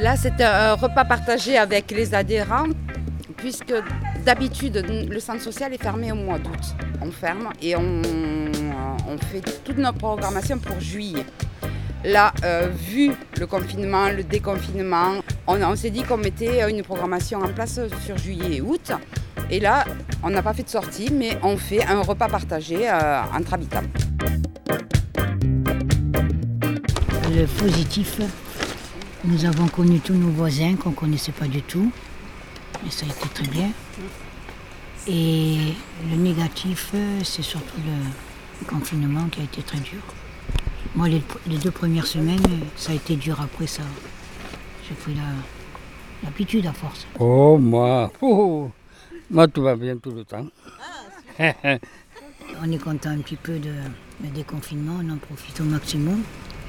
Là, c'est un repas partagé avec les adhérents, puisque d'habitude, le centre social est fermé au mois d'août. On ferme et on, on fait toute notre programmation pour juillet. Là, euh, vu le confinement, le déconfinement, on, s'est dit qu'on mettait une programmation en place sur juillet et août. Et là, on n'a pas fait de sortie, mais on fait un repas partagé euh, entre habitants. Le positif, nous avons connu tous nos voisins qu'on ne connaissait pas du tout. Et ça a été très bien. Et le négatif, c'est surtout le confinement qui a été très dur. Moi, les, deux premières semaines, ça a été dur après ça. J'ai pris l'habitude à force. Oh, moi, oh, moi, tout va bien tout le temps. on est content un petit peu de, déconfinement, on en profite au maximum,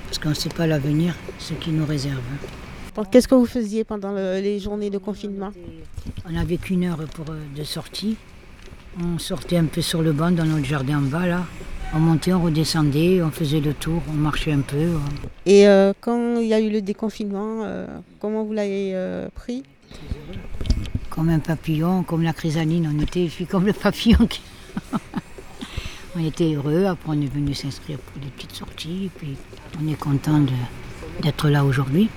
parce qu'on ne sait pas l'avenir, ce qui nous réserve. Qu'est-ce que vous faisiez pendant les journées de confinement On n'avait qu'une heure pour, euh, de sortie. On sortait un peu sur le banc dans notre jardin en bas, là. On montait, on redescendait, on faisait le tour, on marchait un peu. Et euh, quand il y a eu le déconfinement, euh, comment vous l'avez euh, pris? Comme un papillon, comme la chrysaline, on était comme le papillon. on était heureux, après on est venu s'inscrire pour des petites sorties, et puis on est content d'être là aujourd'hui.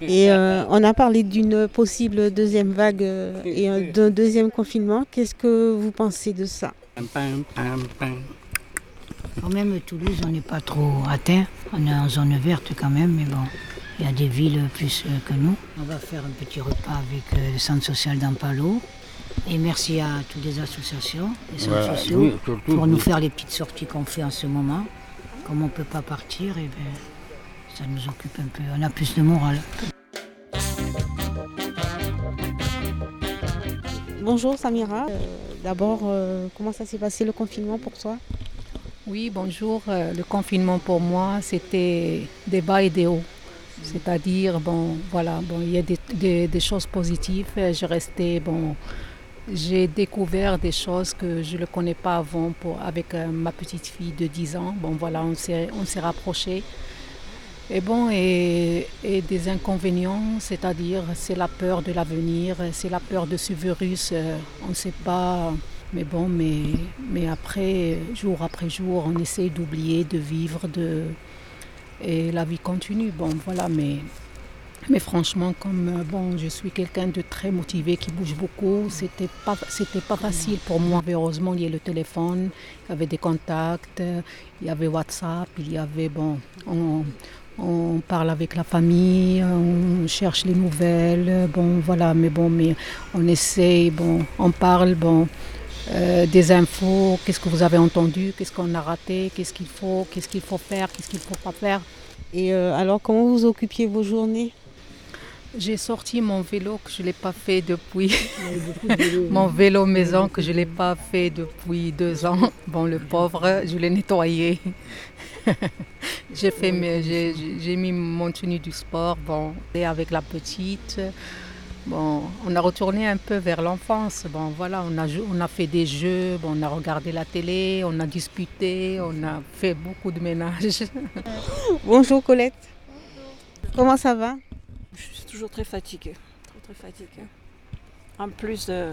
Et on a parlé d'une possible deuxième vague et d'un deuxième confinement. Qu'est-ce que vous pensez de ça? Quand même, Toulouse, on n'est pas trop atteint. On est en zone verte quand même, mais bon, il y a des villes plus euh, que nous. On va faire un petit repas avec euh, le centre social d'Ampalo. Et merci à toutes les associations, les centres sociaux, pour nous faire les petites sorties qu'on fait en ce moment. Comme on ne peut pas partir, et eh ben, ça nous occupe un peu. On a plus de morale. Bonjour Samira. Euh, d'abord, comment ça s'est passé le confinement pour toi? Oui, bonjour. Euh, le confinement pour moi, c'était des bas et des hauts. C'est-à-dire, bon, voilà, bon, il y a des, choses positives. Je restais, bon, j'ai découvert des choses que je ne connais pas avant avec euh, ma petite fille de 10 ans. Bon, voilà, on s'est, rapprochés. Et bon, et, et des inconvénients, c'est-à-dire, c'est la peur de l'avenir, c'est la peur de ce virus. Euh, on ne sait pas mais bon, mais, mais après, jour après jour, on essaie d'oublier, de vivre, de... et la vie continue. Bon, voilà, mais, mais franchement, comme bon, je suis quelqu'un de très motivé, qui bouge beaucoup, c'était pas, c'était pas facile pour moi. Heureusement, il y a le téléphone, il y avait des contacts, il y avait WhatsApp, il y avait, bon, on, on parle avec la famille, on cherche les nouvelles, bon voilà, mais bon, mais on essaie, bon, on parle, bon, euh, des infos, qu'est-ce que vous avez entendu, qu'est-ce qu'on a raté, qu'est-ce qu'il faut, qu'est-ce qu'il faut faire, qu'est-ce qu'il ne faut pas faire. Et euh, alors, comment vous occupiez vos journées? J'ai sorti mon vélo que je ne l'ai pas fait depuis. mon vélo maison que je ne l'ai pas fait depuis deux ans. Bon, le pauvre, je l'ai nettoyé. j'ai fait, j'ai mis mon tenue du sport, bon, et avec la petite. Bon, on a retourné un peu vers l'enfance. Bon, voilà, on a, on a fait des jeux, on a regardé la télé, on a disputé, on a fait beaucoup de ménage. Bonjour Colette. Comment ça va? Je suis toujours très fatiguée, très, très fatiguée. En plus de,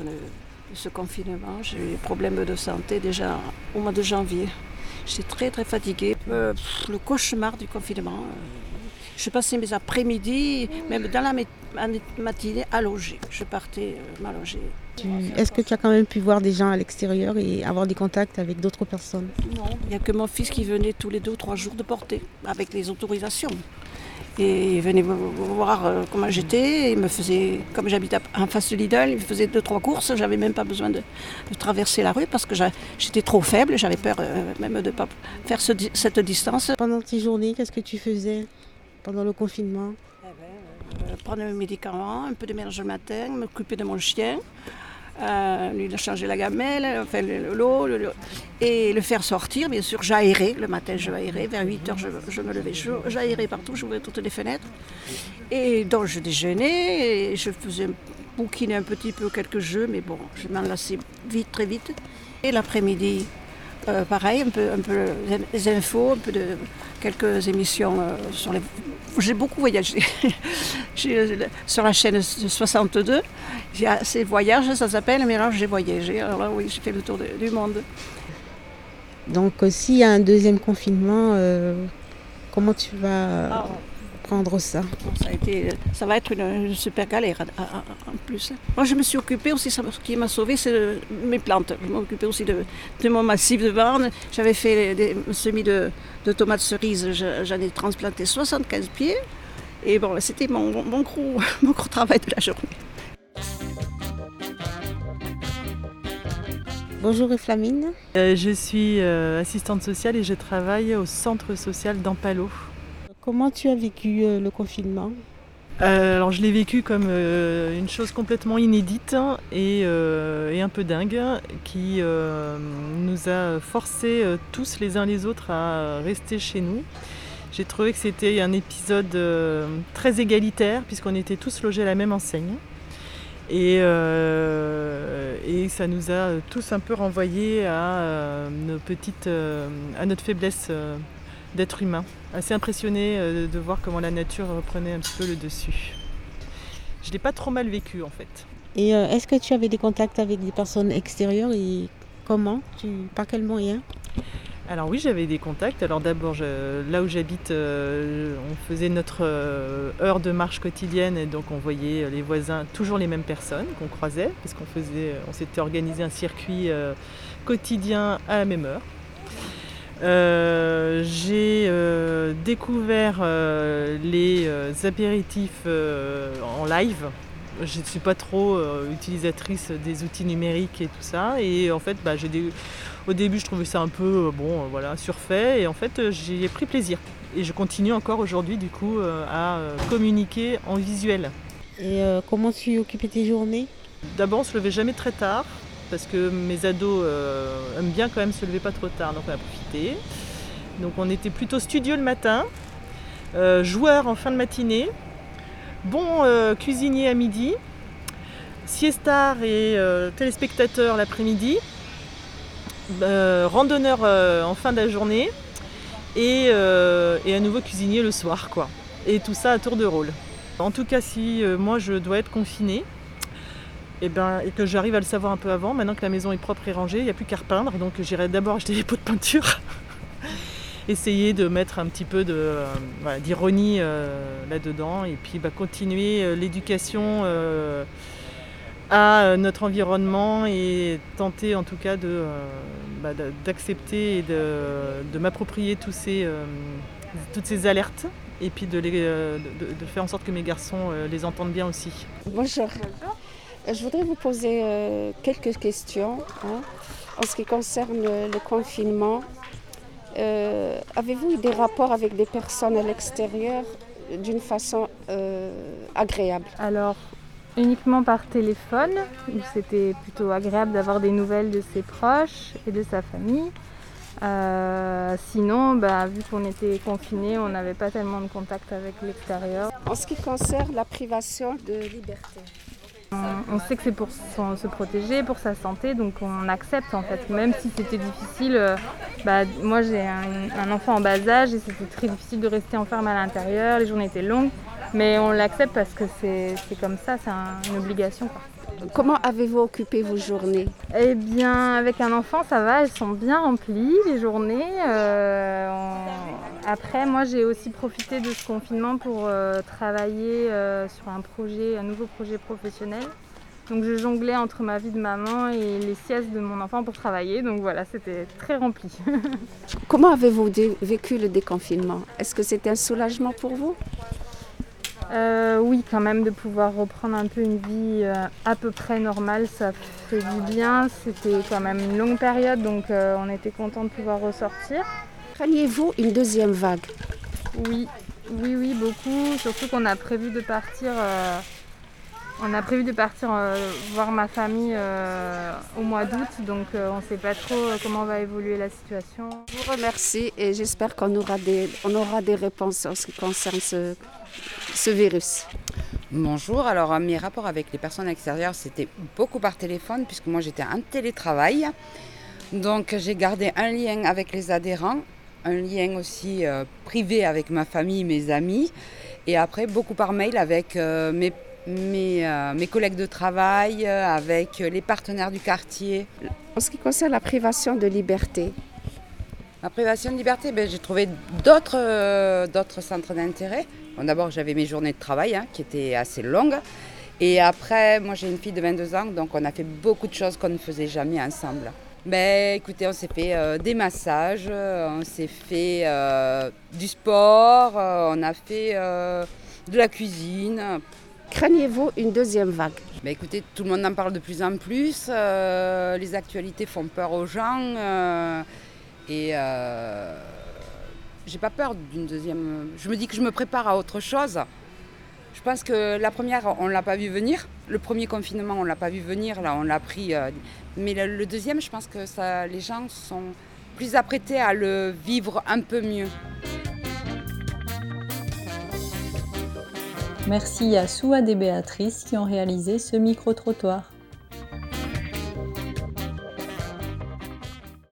ce confinement, j'ai eu des problèmes de santé déjà au mois de janvier. J'étais très très fatiguée. Euh, le cauchemar du confinement. Euh, je passais mes après-midi, même dans la matinée, à loger. Je partais euh, m'allonger. Est-ce que tu as quand même pu voir des gens à l'extérieur et avoir des contacts avec d'autres personnes? Non, il n'y a que mon fils qui venait tous les deux ou trois jours de porter, avec les autorisations. Et il venait voir euh, comment j'étais. Il me faisait, comme j'habite en face de Lidl, il me faisait deux, trois courses. J'avais même pas besoin de, traverser la rue parce que j'étais trop faible. J'avais peur euh, même de ne pas faire cette distance. Pendant tes journées, qu'est-ce que tu faisais pendant le confinement? Eh ben, euh, Prendre mes médicaments, un peu de ménage le matin, m'occuper de mon chien, euh, lui changer la gamelle, faire l'eau, et le faire sortir. Bien sûr, j'aérais. Le matin, je aérais. Vers 8 heures, je, me levais. J'aérais partout, j'ouvrais toutes les fenêtres. Et donc, je déjeunais et je faisais bouquiner un petit peu quelques jeux, mais bon, je m'en lassais vite, très vite. Et l'après-midi, euh, pareil, un peu, un peu les infos, un peu de quelques émissions euh, sur les j'ai beaucoup voyagé. J'ai- sur la chaîne 62, j'ai assez voyages, ça s'appelle, mais là j'ai voyagé. Alors là, oui, j'ai fait le tour de- du monde. Donc, euh, s'il y a un deuxième confinement, euh, comment tu vas Ah. prendre ça? Ça, a été, ça va être une, une super galère à- à- à- en plus. Moi, je me suis occupée aussi, ce qui m'a sauvée, c'est euh, mes plantes. Je m'occupais aussi de, de mon massif de bornes. J'avais fait des semis de, de tomates cerises, Je- j'en ai transplanté 75 pieds. Et bon, c'était mon, mon, gros, mon gros travail de la journée. Bonjour Eflamine. Euh, je suis euh, assistante sociale et je travaille au centre social d'Ampalo. Comment tu as vécu euh, le confinement? Euh, alors je l'ai vécu comme euh, une chose complètement inédite et, euh, et un peu dingue qui euh, nous a forcés euh, tous les uns les autres à rester chez nous. J'ai trouvé que c'était un épisode euh, très égalitaire puisqu'on était tous logés à la même enseigne. Et, euh, et ça nous a tous un peu renvoyés à, euh, nos petites, à notre faiblesse d'être humain. Assez impressionné de voir comment la nature reprenait un petit peu le dessus. Je l'ai pas trop mal vécu en fait. Et est-ce que tu avais des contacts avec des personnes extérieures et comment? Tu, Par quel moyen? Alors oui, j'avais des contacts. Alors d'abord, là où j'habite, euh, on faisait notre euh, heure de marche quotidienne et donc on voyait les voisins, toujours les mêmes personnes qu'on croisait, parce qu'on faisait, on s'était organisé un circuit euh, quotidien à la même heure. Euh, J'ai euh, découvert euh, les euh, apéritifs euh, en live. Je ne suis pas trop euh, utilisatrice des outils numériques et tout ça. Et en fait, bah, j'ai des- au début, je trouvais ça un peu euh, bon, euh, voilà, surfait. Et en fait, euh, j'y ai pris plaisir. Et je continue encore aujourd'hui, du coup, à communiquer en visuel. Et euh, comment tu occupais tes journées? D'abord, on se levait jamais très tard parce que mes ados euh, aiment bien quand même se lever pas trop tard, donc on a profité. Donc on était plutôt studieux le matin, euh, joueur en fin de matinée, bon euh, cuisinier à midi, siestard et téléspectateur l'après-midi, randonneur euh, en fin de la journée et, euh, et à nouveau cuisinier le soir quoi. Et tout ça à tour de rôle. En tout cas, si euh, moi je dois être confinée, et, ben, et que j'arrive à le savoir un peu avant, maintenant que la maison est propre et rangée, il n'y a plus qu'à repeindre. Donc j'irai d'abord acheter des pots de peinture, essayer de mettre un petit peu de, euh, d'ironie euh, là-dedans, et puis bah, continuer euh, l'éducation euh, à euh, notre environnement et tenter en tout cas de, euh, bah, d'accepter et de, de m'approprier tous ces, euh, toutes ces alertes, et puis de, les, euh, de- de faire en sorte que mes garçons euh, les entendent bien aussi. Bonjour. Euh, Je voudrais vous poser quelques questions hein, en ce qui concerne le, le confinement. Euh, Avez-vous eu des rapports avec des personnes à l'extérieur d'une façon euh, agréable? Alors, uniquement par téléphone, où c'était plutôt agréable d'avoir des nouvelles de ses proches et de sa famille. Euh, sinon, bah, vu qu'on était confinés, on n'avait pas tellement de contact avec l'extérieur. En ce qui concerne la privation de liberté. On, on sait que c'est pour son- se protéger, pour sa santé, donc on accepte en fait. Même si c'était difficile, euh, bah, moi j'ai un, un enfant en bas âge et c'était très difficile de rester enfermé à l'intérieur, les journées étaient longues, mais on l'accepte parce que c'est comme ça, c'est un- une obligation. quoi. Comment avez-vous occupé vos journées? Eh bien, avec un enfant, ça va, elles sont bien remplies, les journées. Euh, on- Après, moi, j'ai aussi profité de ce confinement pour euh, travailler euh, sur un projet, un nouveau projet professionnel. Donc, je jonglais entre ma vie de maman et les siestes de mon enfant pour travailler. Donc, voilà, c'était très rempli. Comment avez-vous vécu le déconfinement? Est-ce que c'était un soulagement pour vous? Euh, oui, quand même, de pouvoir reprendre un peu une vie euh, à peu près normale, ça fait du bien. C'était quand même une longue période, donc euh, on était content de pouvoir ressortir. Craignez-vous une deuxième vague? Oui, oui, oui, beaucoup. Surtout qu'on a prévu de partir. on a prévu de partir voir ma famille au mois d'août, donc on ne sait pas trop comment va évoluer la situation. Je vous remercie et j'espère qu'on aura des, on aura des réponses en ce qui concerne ce, ce virus. Bonjour, alors euh, mes rapports avec les personnes extérieures, c'était beaucoup par téléphone, puisque moi j'étais en télétravail. Donc j'ai gardé un lien avec les adhérents, un lien aussi euh, privé avec ma famille, mes amis. Et après, beaucoup par mail avec mes, mes, mes, collègues de travail, avec les partenaires du quartier. En ce qui concerne la privation de liberté, la privation de liberté, ben, j'ai trouvé d'autres d'autres centres d'intérêt. Bon, D'abord, j'avais mes journées de travail hein, qui étaient assez longues. Et après, moi j'ai une fille de 22 ans, donc on a fait beaucoup de choses qu'on ne faisait jamais ensemble. Ben, écoutez, on s'est fait euh, des massages, on s'est fait euh, du sport, euh, on a fait de la cuisine. Craignez-vous une deuxième vague? Ben, Écoutez, tout le monde en parle de plus en plus, les actualités font peur aux gens et j'ai pas peur d'une deuxième. Je me dis que je me prépare à autre chose. Je pense que la première, on ne l'a pas vu venir. Le premier confinement, on ne l'a pas vu venir. Là, on l'a pris. Euh, mais le, deuxième, je pense que ça, les gens sont plus apprêtés à le vivre un peu mieux. Merci à Souad et Béatrice qui ont réalisé ce micro-trottoir.